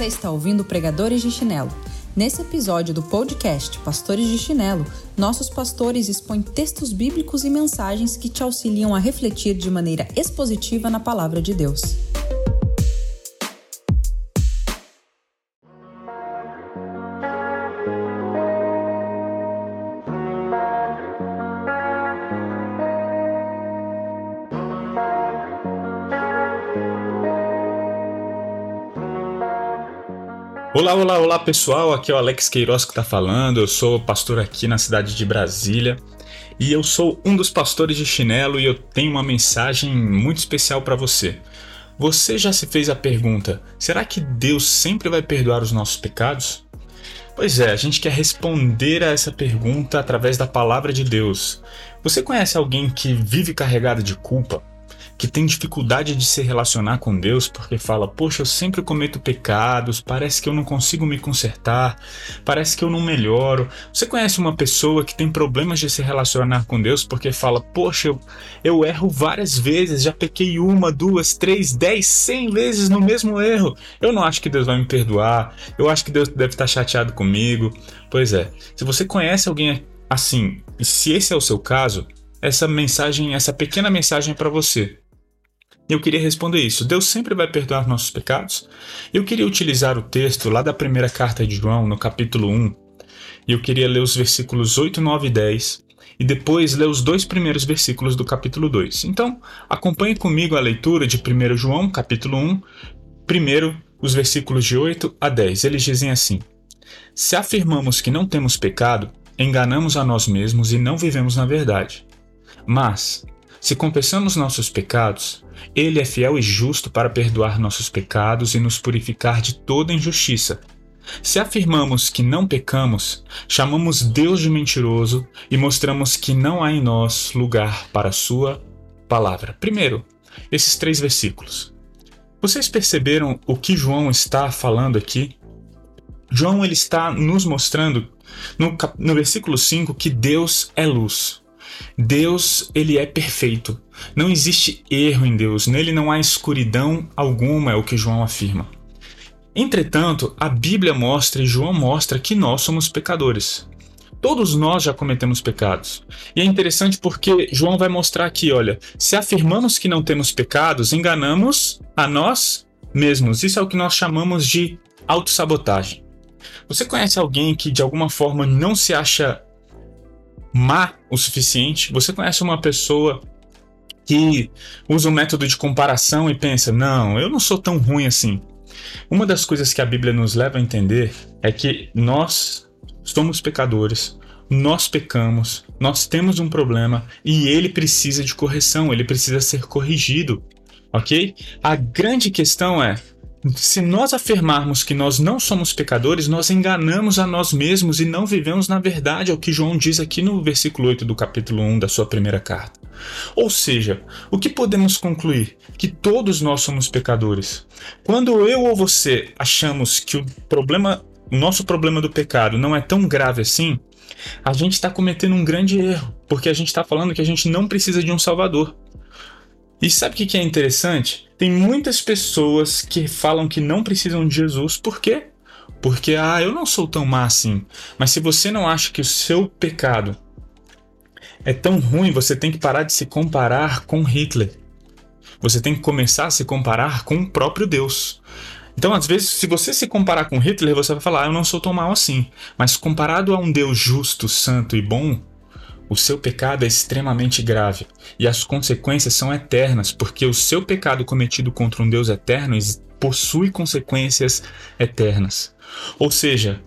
Você está ouvindo Pregadores de Chinelo. Nesse episódio do podcast Pastores de Chinelo, nossos pastores expõem textos bíblicos e mensagens que te auxiliam a refletir de maneira expositiva na palavra de Deus. Olá, olá, olá pessoal, aqui é o Alex Queiroz que está falando, eu sou pastor aqui na cidade de Brasília e eu sou um dos pastores de chinelo e eu tenho uma mensagem muito especial para você. Você já se fez a pergunta: será que Deus sempre vai perdoar os nossos pecados? Pois é, a gente quer responder a essa pergunta através da palavra de Deus. Você conhece alguém que vive carregado de culpa? Que tem dificuldade de se relacionar com Deus porque fala: Poxa, eu sempre cometo pecados, parece que eu não consigo me consertar, parece que eu não melhoro. Você conhece uma pessoa que tem problemas de se relacionar com Deus porque fala: Poxa, eu, eu erro várias vezes, já pequei uma, duas, três, dez, cem vezes no mesmo erro. Eu não acho que Deus vai me perdoar, eu acho que Deus deve estar chateado comigo. Pois é, se você conhece alguém assim, e se esse é o seu caso, essa mensagem, essa pequena mensagem é para você. Eu queria responder isso. Deus sempre vai perdoar nossos pecados? Eu queria utilizar o texto lá da primeira carta de João, no capítulo 1, e eu queria ler os versículos 8, 9 e 10, e depois ler os dois primeiros versículos do capítulo 2. Então, acompanhe comigo a leitura de 1 João, capítulo 1, primeiro os versículos de 8 a 10. Eles dizem assim: Se afirmamos que não temos pecado, enganamos a nós mesmos e não vivemos na verdade. Mas, se confessamos nossos pecados, Ele é fiel e justo para perdoar nossos pecados e nos purificar de toda injustiça. Se afirmamos que não pecamos, chamamos Deus de mentiroso e mostramos que não há em nós lugar para a Sua palavra. Primeiro, esses três versículos. Vocês perceberam o que João está falando aqui? João ele está nos mostrando no, no versículo 5 que Deus é luz. Deus, ele é perfeito. Não existe erro em Deus, nele não há escuridão alguma, é o que João afirma. Entretanto, a Bíblia mostra e João mostra que nós somos pecadores. Todos nós já cometemos pecados. E é interessante porque João vai mostrar aqui, olha, se afirmamos que não temos pecados, enganamos a nós mesmos. Isso é o que nós chamamos de autossabotagem. Você conhece alguém que de alguma forma não se acha má o suficiente. Você conhece uma pessoa que usa um método de comparação e pensa: não, eu não sou tão ruim assim. Uma das coisas que a Bíblia nos leva a entender é que nós somos pecadores, nós pecamos, nós temos um problema e ele precisa de correção, ele precisa ser corrigido, ok? A grande questão é: se nós afirmarmos que nós não somos pecadores, nós enganamos a nós mesmos e não vivemos na verdade, é o que João diz aqui no versículo 8 do capítulo 1 da sua primeira carta. Ou seja, o que podemos concluir? Que todos nós somos pecadores. Quando eu ou você achamos que o problema, o nosso problema do pecado não é tão grave assim, a gente está cometendo um grande erro, porque a gente está falando que a gente não precisa de um Salvador. E sabe o que é interessante? Tem muitas pessoas que falam que não precisam de Jesus, por quê? Porque, ah, eu não sou tão má assim. Mas se você não acha que o seu pecado é tão ruim, você tem que parar de se comparar com Hitler. Você tem que começar a se comparar com o próprio Deus. Então, às vezes, se você se comparar com Hitler, você vai falar, ah, eu não sou tão mal assim. Mas comparado a um Deus justo, santo e bom, o seu pecado é extremamente grave e as consequências são eternas, porque o seu pecado cometido contra um Deus eterno possui consequências eternas. Ou seja,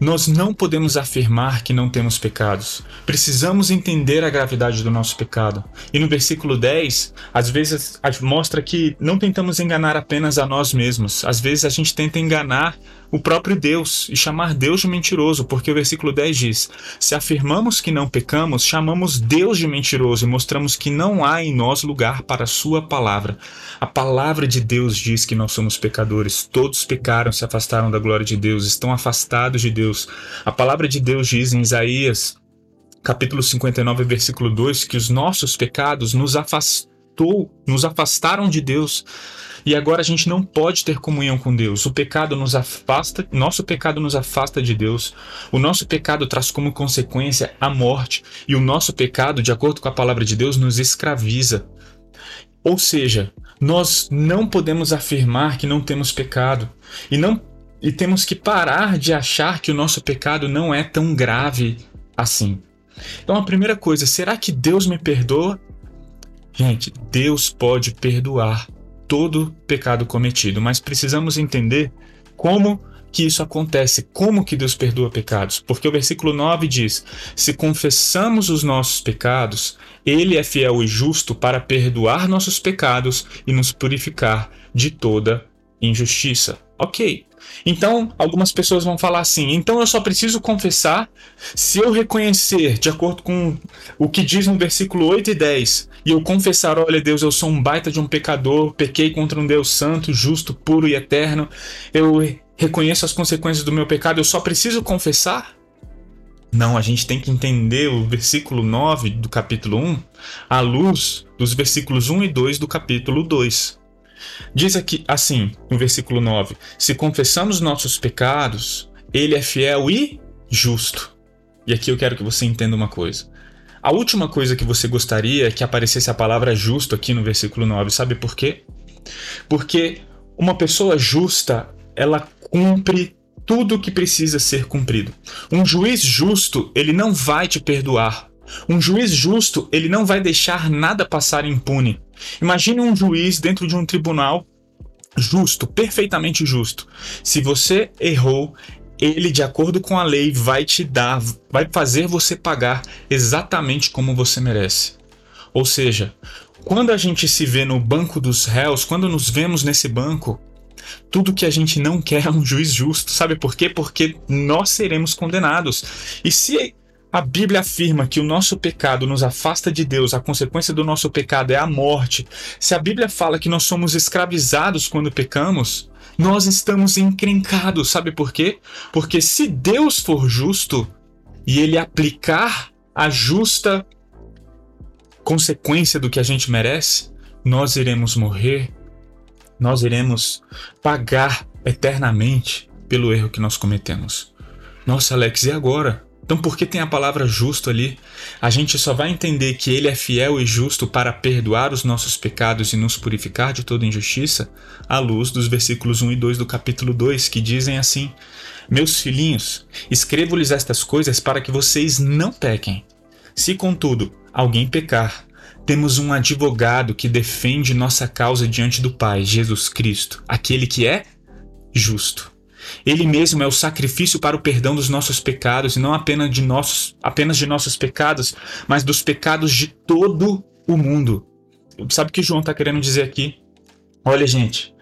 nós não podemos afirmar que não temos pecados. Precisamos entender a gravidade do nosso pecado. E no versículo 10, às vezes mostra que não tentamos enganar apenas a nós mesmos. Às vezes a gente tenta enganar o próprio Deus e chamar Deus de mentiroso, porque o versículo 10 diz: Se afirmamos que não pecamos, chamamos Deus de mentiroso e mostramos que não há em nós lugar para a Sua palavra. A palavra de Deus diz que nós somos pecadores. Todos pecaram, se afastaram da glória de Deus, estão afastados de Deus. A palavra de Deus diz em Isaías, capítulo 59, versículo 2, que os nossos pecados nos, afast... afastou, nos afastaram de Deus. E agora a gente não pode ter comunhão com Deus. O pecado nos afasta, nosso pecado nos afasta de Deus. O nosso pecado traz como consequência a morte, e o nosso pecado, de acordo com a palavra de Deus, nos escraviza. Ou seja, nós não podemos afirmar que não temos pecado e não e temos que parar de achar que o nosso pecado não é tão grave assim. Então a primeira coisa, será que Deus me perdoa? Gente, Deus pode perdoar todo pecado cometido, mas precisamos entender como que isso acontece, como que Deus perdoa pecados. Porque o versículo 9 diz: Se confessamos os nossos pecados, ele é fiel e justo para perdoar nossos pecados e nos purificar de toda injustiça. Ok. Então, algumas pessoas vão falar assim: então eu só preciso confessar se eu reconhecer, de acordo com o que diz no versículo 8 e 10, e eu confessar: olha, Deus, eu sou um baita de um pecador, pequei contra um Deus santo, justo, puro e eterno, eu reconheço as consequências do meu pecado, eu só preciso confessar? Não, a gente tem que entender o versículo 9 do capítulo 1 à luz dos versículos 1 e 2 do capítulo 2. Diz aqui assim, no versículo 9: Se confessamos nossos pecados, ele é fiel e justo. E aqui eu quero que você entenda uma coisa. A última coisa que você gostaria é que aparecesse a palavra justo aqui no versículo 9. Sabe por quê? Porque uma pessoa justa, ela cumpre tudo o que precisa ser cumprido. Um juiz justo, ele não vai te perdoar. Um juiz justo, ele não vai deixar nada passar impune. Imagine um juiz dentro de um tribunal justo, perfeitamente justo. Se você errou, ele, de acordo com a lei, vai te dar, vai fazer você pagar exatamente como você merece. Ou seja, quando a gente se vê no banco dos réus, quando nos vemos nesse banco, tudo que a gente não quer é um juiz justo. Sabe por quê? Porque nós seremos condenados. E se a Bíblia afirma que o nosso pecado nos afasta de Deus, a consequência do nosso pecado é a morte. Se a Bíblia fala que nós somos escravizados quando pecamos, nós estamos encrencados. Sabe por quê? Porque se Deus for justo e ele aplicar a justa consequência do que a gente merece, nós iremos morrer, nós iremos pagar eternamente pelo erro que nós cometemos. Nossa, Alex, e agora? Então, porque tem a palavra justo ali, a gente só vai entender que ele é fiel e justo para perdoar os nossos pecados e nos purificar de toda injustiça à luz dos versículos 1 e 2 do capítulo 2, que dizem assim: Meus filhinhos, escrevo-lhes estas coisas para que vocês não pequem. Se, contudo, alguém pecar, temos um advogado que defende nossa causa diante do Pai, Jesus Cristo, aquele que é justo. Ele mesmo é o sacrifício para o perdão dos nossos pecados, e não apenas de nossos, apenas de nossos pecados, mas dos pecados de todo o mundo. Sabe o que João está querendo dizer aqui? Olha, gente,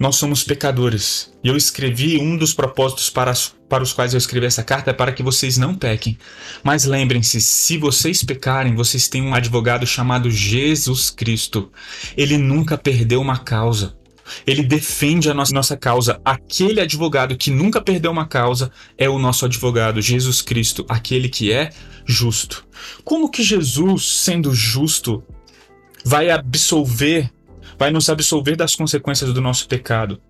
nós somos pecadores. E eu escrevi um dos propósitos para, para os quais eu escrevi essa carta é para que vocês não pequem. Mas lembrem-se, se vocês pecarem, vocês têm um advogado chamado Jesus Cristo. Ele nunca perdeu uma causa. Ele defende a nossa, nossa causa. Aquele advogado que nunca perdeu uma causa é o nosso advogado, Jesus Cristo, aquele que é justo. Como que Jesus, sendo justo, vai absolver, vai nos absolver das consequências do nosso pecado?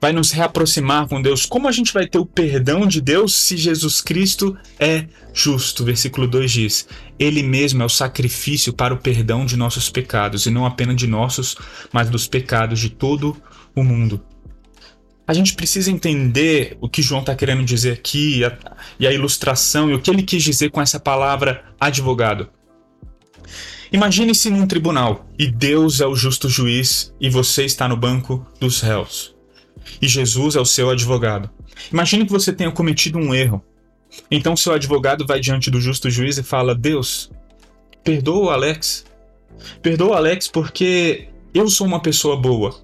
Vai nos reaproximar com Deus. Como a gente vai ter o perdão de Deus se Jesus Cristo é justo? Versículo 2 diz: Ele mesmo é o sacrifício para o perdão de nossos pecados, e não apenas de nossos, mas dos pecados de todo o mundo. A gente precisa entender o que João está querendo dizer aqui, a, e a ilustração, e o que ele quis dizer com essa palavra advogado. Imagine-se num tribunal e Deus é o justo juiz e você está no banco dos réus e Jesus é o seu advogado. Imagine que você tenha cometido um erro. Então seu advogado vai diante do justo juiz e fala: Deus, perdoa o Alex. Perdoa o Alex porque eu sou uma pessoa boa.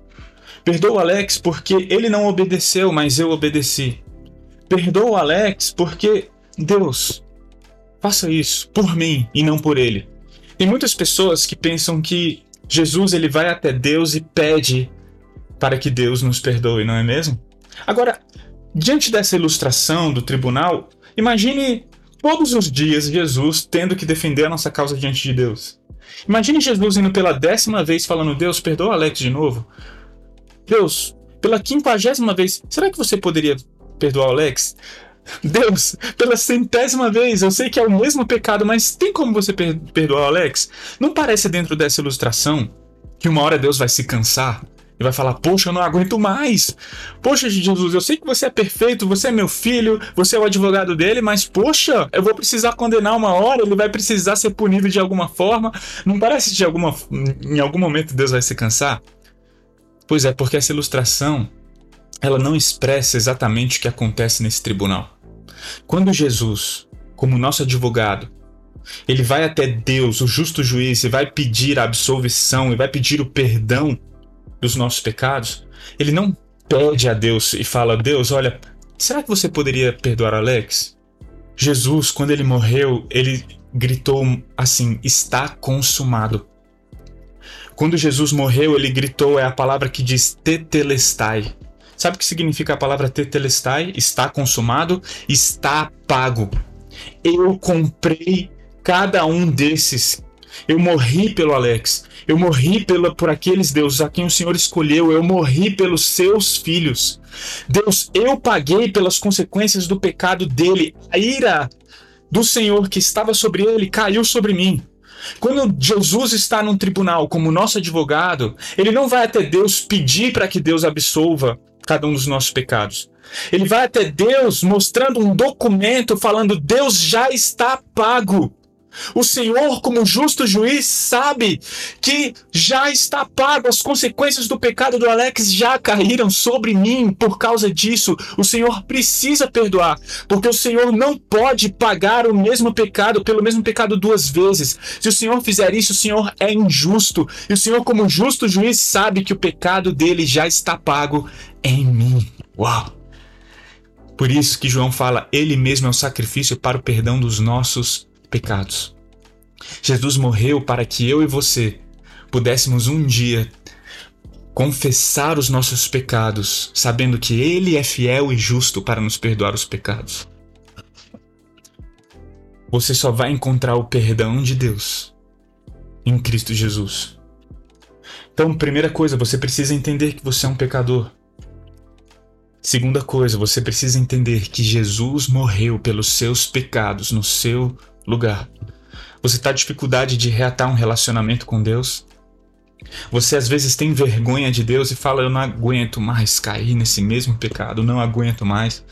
Perdoa o Alex porque ele não obedeceu, mas eu obedeci. Perdoa o Alex porque Deus, faça isso por mim e não por ele. Tem muitas pessoas que pensam que Jesus ele vai até Deus e pede para que Deus nos perdoe, não é mesmo? Agora, diante dessa ilustração do tribunal, imagine todos os dias Jesus tendo que defender a nossa causa diante de Deus. Imagine Jesus indo pela décima vez falando: Deus, perdoa Alex de novo. Deus, pela quinquagésima vez, será que você poderia perdoar Alex? Deus, pela centésima vez, eu sei que é o mesmo pecado, mas tem como você per perdoar Alex? Não parece dentro dessa ilustração que uma hora Deus vai se cansar e vai falar: Poxa, eu não aguento mais. Poxa, Jesus, eu sei que você é perfeito, você é meu filho, você é o advogado dele, mas poxa, eu vou precisar condenar uma hora, ele vai precisar ser punido de alguma forma. Não parece que alguma, em algum momento Deus vai se cansar? Pois é, porque essa ilustração ela não expressa exatamente o que acontece nesse tribunal. Quando Jesus, como nosso advogado, ele vai até Deus, o justo juiz, e vai pedir a absolvição e vai pedir o perdão dos nossos pecados, ele não pede a Deus e fala: Deus, olha, será que você poderia perdoar Alex? Jesus, quando ele morreu, ele gritou assim: está consumado. Quando Jesus morreu, ele gritou, é a palavra que diz tetelestai. Sabe o que significa a palavra tetelestai? Está consumado, está pago. Eu comprei cada um desses. Eu morri pelo Alex. Eu morri pela, por aqueles deuses a quem o Senhor escolheu. Eu morri pelos seus filhos. Deus, eu paguei pelas consequências do pecado dele. A ira do Senhor que estava sobre ele caiu sobre mim. Quando Jesus está num tribunal como nosso advogado, ele não vai até Deus pedir para que Deus absolva cada um dos nossos pecados. Ele vai até Deus mostrando um documento falando: Deus já está pago. O Senhor, como justo juiz, sabe que já está pago. As consequências do pecado do Alex já caíram sobre mim por causa disso. O Senhor precisa perdoar, porque o Senhor não pode pagar o mesmo pecado pelo mesmo pecado duas vezes. Se o Senhor fizer isso, o Senhor é injusto. E o Senhor, como justo juiz, sabe que o pecado dele já está pago em mim. Uau! Por isso que João fala, ele mesmo é o sacrifício para o perdão dos nossos pecados. Jesus morreu para que eu e você pudéssemos um dia confessar os nossos pecados, sabendo que Ele é fiel e justo para nos perdoar os pecados. Você só vai encontrar o perdão de Deus em Cristo Jesus. Então, primeira coisa, você precisa entender que você é um pecador. Segunda coisa, você precisa entender que Jesus morreu pelos seus pecados no seu lugar. Você está dificuldade de reatar um relacionamento com Deus? Você às vezes tem vergonha de Deus e fala: Eu não aguento mais cair nesse mesmo pecado, não aguento mais.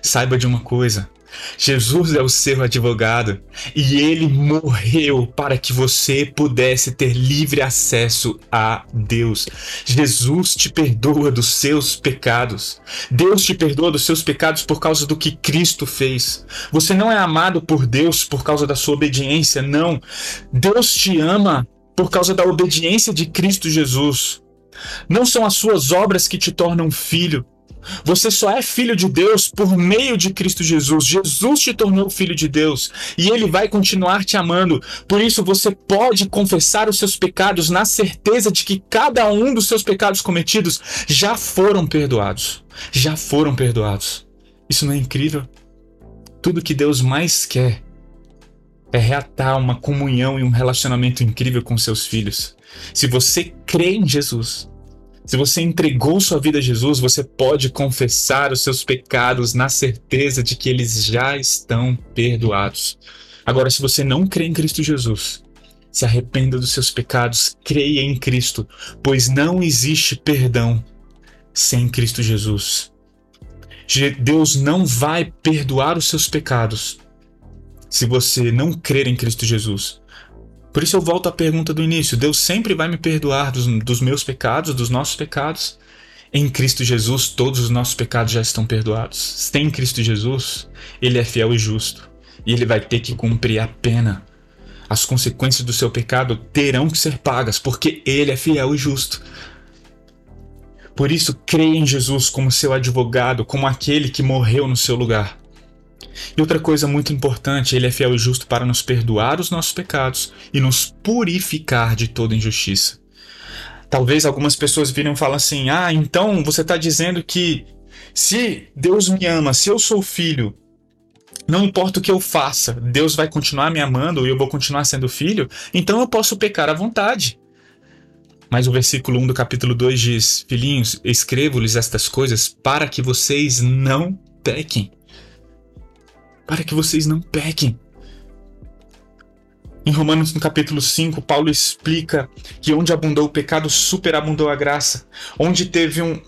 Saiba de uma coisa: Jesus é o seu advogado e ele morreu para que você pudesse ter livre acesso a Deus. Jesus te perdoa dos seus pecados. Deus te perdoa dos seus pecados por causa do que Cristo fez. Você não é amado por Deus por causa da sua obediência, não. Deus te ama por causa da obediência de Cristo Jesus. Não são as suas obras que te tornam filho. Você só é filho de Deus por meio de Cristo Jesus. Jesus te tornou filho de Deus e ele vai continuar te amando. Por isso você pode confessar os seus pecados na certeza de que cada um dos seus pecados cometidos já foram perdoados. Já foram perdoados. Isso não é incrível? Tudo que Deus mais quer é reatar uma comunhão e um relacionamento incrível com seus filhos. Se você crê em Jesus, se você entregou sua vida a Jesus, você pode confessar os seus pecados na certeza de que eles já estão perdoados. Agora, se você não crê em Cristo Jesus, se arrependa dos seus pecados, creia em Cristo, pois não existe perdão sem Cristo Jesus. Deus não vai perdoar os seus pecados se você não crer em Cristo Jesus. Por isso eu volto à pergunta do início: Deus sempre vai me perdoar dos, dos meus pecados, dos nossos pecados? Em Cristo Jesus, todos os nossos pecados já estão perdoados. Tem Cristo Jesus, Ele é fiel e justo. E Ele vai ter que cumprir a pena. As consequências do seu pecado terão que ser pagas, porque Ele é fiel e justo. Por isso, creia em Jesus como seu advogado, como aquele que morreu no seu lugar. E outra coisa muito importante, ele é fiel e justo para nos perdoar os nossos pecados e nos purificar de toda injustiça. Talvez algumas pessoas virem e falam assim: ah, então você está dizendo que se Deus me ama, se eu sou filho, não importa o que eu faça, Deus vai continuar me amando e eu vou continuar sendo filho, então eu posso pecar à vontade. Mas o versículo 1 do capítulo 2 diz: Filhinhos, escrevo-lhes estas coisas para que vocês não pequem. Para que vocês não pequem. Em Romanos, no capítulo 5, Paulo explica que onde abundou o pecado, superabundou a graça. Onde teve um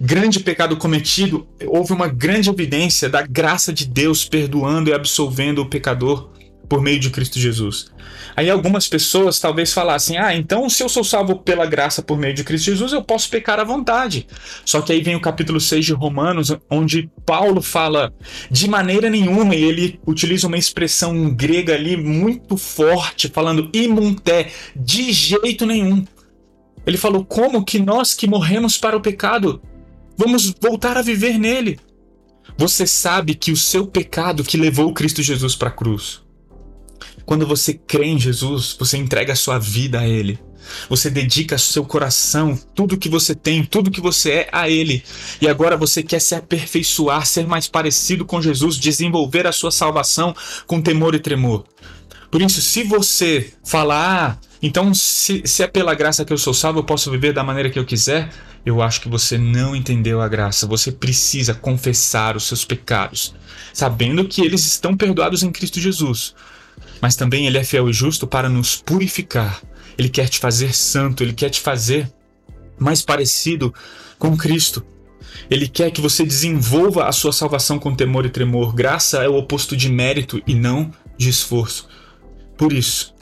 grande pecado cometido, houve uma grande evidência da graça de Deus perdoando e absolvendo o pecador por meio de Cristo Jesus. Aí algumas pessoas talvez falassem: ah, então se eu sou salvo pela graça por meio de Cristo Jesus, eu posso pecar à vontade. Só que aí vem o capítulo 6 de Romanos, onde Paulo fala de maneira nenhuma, e ele utiliza uma expressão grega ali muito forte, falando imunté, de jeito nenhum. Ele falou: como que nós que morremos para o pecado vamos voltar a viver nele? Você sabe que o seu pecado que levou Cristo Jesus para a cruz quando você crê em Jesus, você entrega a sua vida a Ele. Você dedica seu coração, tudo que você tem, tudo que você é a Ele. E agora você quer se aperfeiçoar, ser mais parecido com Jesus, desenvolver a sua salvação com temor e tremor. Por isso, se você falar, ah, então se, se é pela graça que eu sou salvo, eu posso viver da maneira que eu quiser, eu acho que você não entendeu a graça. Você precisa confessar os seus pecados, sabendo que eles estão perdoados em Cristo Jesus mas também ele é fiel e justo para nos purificar. Ele quer te fazer santo, ele quer te fazer mais parecido com Cristo. Ele quer que você desenvolva a sua salvação com temor e tremor. Graça é o oposto de mérito e não de esforço. Por isso,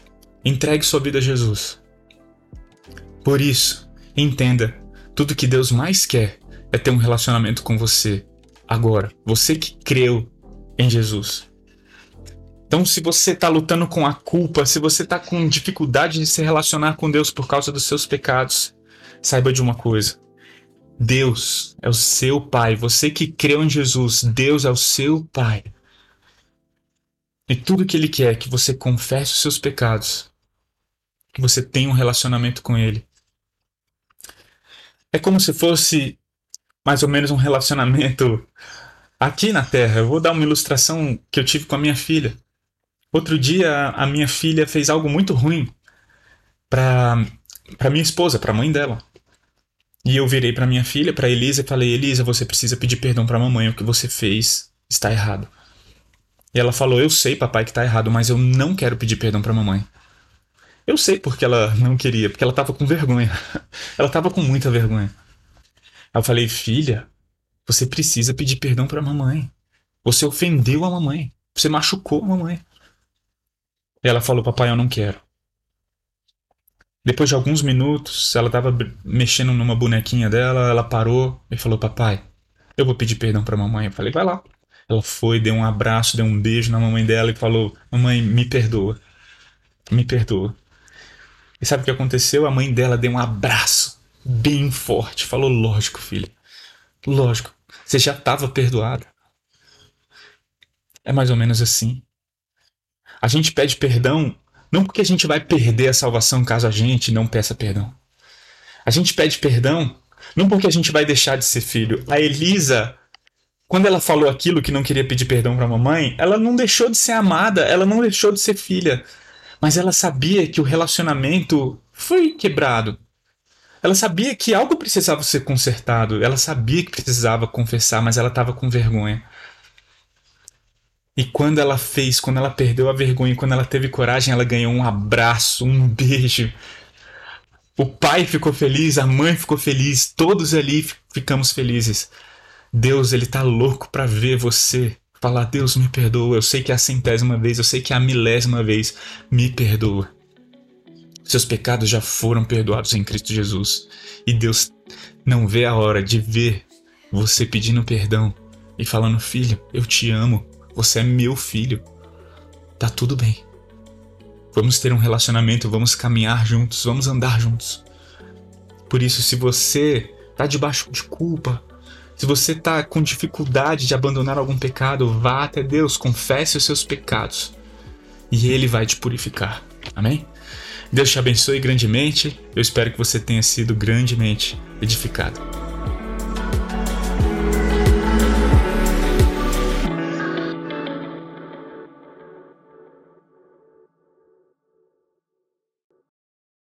entregue sua vida a Jesus. Por isso, entenda: tudo que Deus mais quer é ter um relacionamento com você. Agora, você que creu em Jesus. Então, se você está lutando com a culpa, se você está com dificuldade de se relacionar com Deus por causa dos seus pecados, saiba de uma coisa: Deus é o seu Pai. Você que creu em Jesus, Deus é o seu Pai. E tudo que Ele quer é que você confesse os seus pecados, que você tenha um relacionamento com Ele. É como se fosse mais ou menos um relacionamento aqui na Terra. Eu vou dar uma ilustração que eu tive com a minha filha. Outro dia, a minha filha fez algo muito ruim para para minha esposa, para a mãe dela. E eu virei para minha filha, para Elisa, e falei: Elisa, você precisa pedir perdão para mamãe. O que você fez está errado. E ela falou: Eu sei, papai, que está errado, mas eu não quero pedir perdão para mamãe. Eu sei porque ela não queria, porque ela estava com vergonha. ela estava com muita vergonha. Eu falei: Filha, você precisa pedir perdão para mamãe. Você ofendeu a mamãe. Você machucou a mamãe. Ela falou: Papai, eu não quero. Depois de alguns minutos, ela estava mexendo numa bonequinha dela, ela parou e falou: Papai, eu vou pedir perdão para mamãe. Eu falei: Vai lá. Ela foi, deu um abraço, deu um beijo na mamãe dela e falou: Mamãe, me perdoa. Me perdoa. E sabe o que aconteceu? A mãe dela deu um abraço bem forte. Falou: Lógico, filha. Lógico. Você já estava perdoada. É mais ou menos assim. A gente pede perdão não porque a gente vai perder a salvação caso a gente não peça perdão. A gente pede perdão não porque a gente vai deixar de ser filho. A Elisa, quando ela falou aquilo que não queria pedir perdão para a mamãe, ela não deixou de ser amada, ela não deixou de ser filha. Mas ela sabia que o relacionamento foi quebrado. Ela sabia que algo precisava ser consertado, ela sabia que precisava confessar, mas ela estava com vergonha. E quando ela fez, quando ela perdeu a vergonha, quando ela teve coragem, ela ganhou um abraço, um beijo. O pai ficou feliz, a mãe ficou feliz, todos ali ficamos felizes. Deus, ele tá louco para ver você falar: Deus, me perdoa. Eu sei que é a centésima vez, eu sei que é a milésima vez, me perdoa. Seus pecados já foram perdoados em Cristo Jesus. E Deus não vê a hora de ver você pedindo perdão e falando: Filho, eu te amo. Você é meu filho. Tá tudo bem. Vamos ter um relacionamento, vamos caminhar juntos, vamos andar juntos. Por isso, se você tá debaixo de culpa, se você tá com dificuldade de abandonar algum pecado, vá até Deus, confesse os seus pecados e Ele vai te purificar. Amém? Deus te abençoe grandemente. Eu espero que você tenha sido grandemente edificado.